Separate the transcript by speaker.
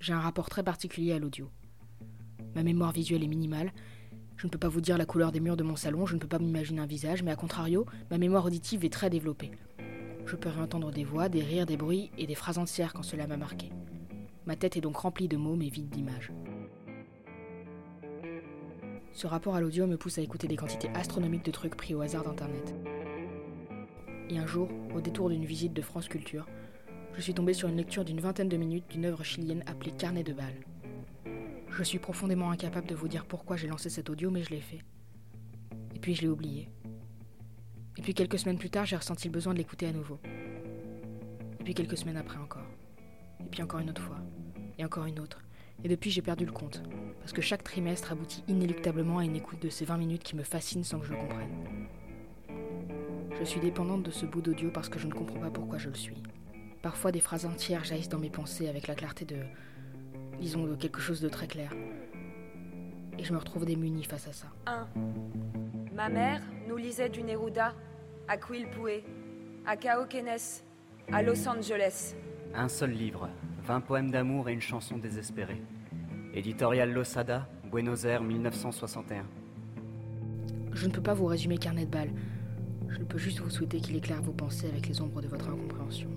Speaker 1: J'ai un rapport très particulier à l'audio. Ma mémoire visuelle est minimale. Je ne peux pas vous dire la couleur des murs de mon salon, je ne peux pas m'imaginer un visage, mais à contrario, ma mémoire auditive est très développée. Je peux réentendre des voix, des rires, des bruits et des phrases entières quand cela m'a marqué. Ma tête est donc remplie de mots mais vide d'images. Ce rapport à l'audio me pousse à écouter des quantités astronomiques de trucs pris au hasard d'Internet. Et un jour, au détour d'une visite de France Culture, je suis tombé sur une lecture d'une vingtaine de minutes d'une œuvre chilienne appelée Carnet de balles. Je suis profondément incapable de vous dire pourquoi j'ai lancé cet audio, mais je l'ai fait. Et puis je l'ai oublié. Et puis quelques semaines plus tard, j'ai ressenti le besoin de l'écouter à nouveau. Et puis quelques semaines après encore. Et puis encore une autre fois. Et encore une autre. Et depuis, j'ai perdu le compte. Parce que chaque trimestre aboutit inéluctablement à une écoute de ces 20 minutes qui me fascinent sans que je le comprenne. Je suis dépendante de ce bout d'audio parce que je ne comprends pas pourquoi je le suis. Parfois, des phrases entières jaillissent dans mes pensées avec la clarté de. disons, de quelque chose de très clair. Et je me retrouve démunie face à ça.
Speaker 2: 1. Ma mère nous lisait du Neruda à Quilpue, à Cauquenes, à Los Angeles.
Speaker 3: Un seul livre, 20 poèmes d'amour et une chanson désespérée. Éditorial Losada, Buenos Aires 1961.
Speaker 1: Je ne peux pas vous résumer carnet de balles. Je ne peux juste vous souhaiter qu'il éclaire vos pensées avec les ombres de votre incompréhension.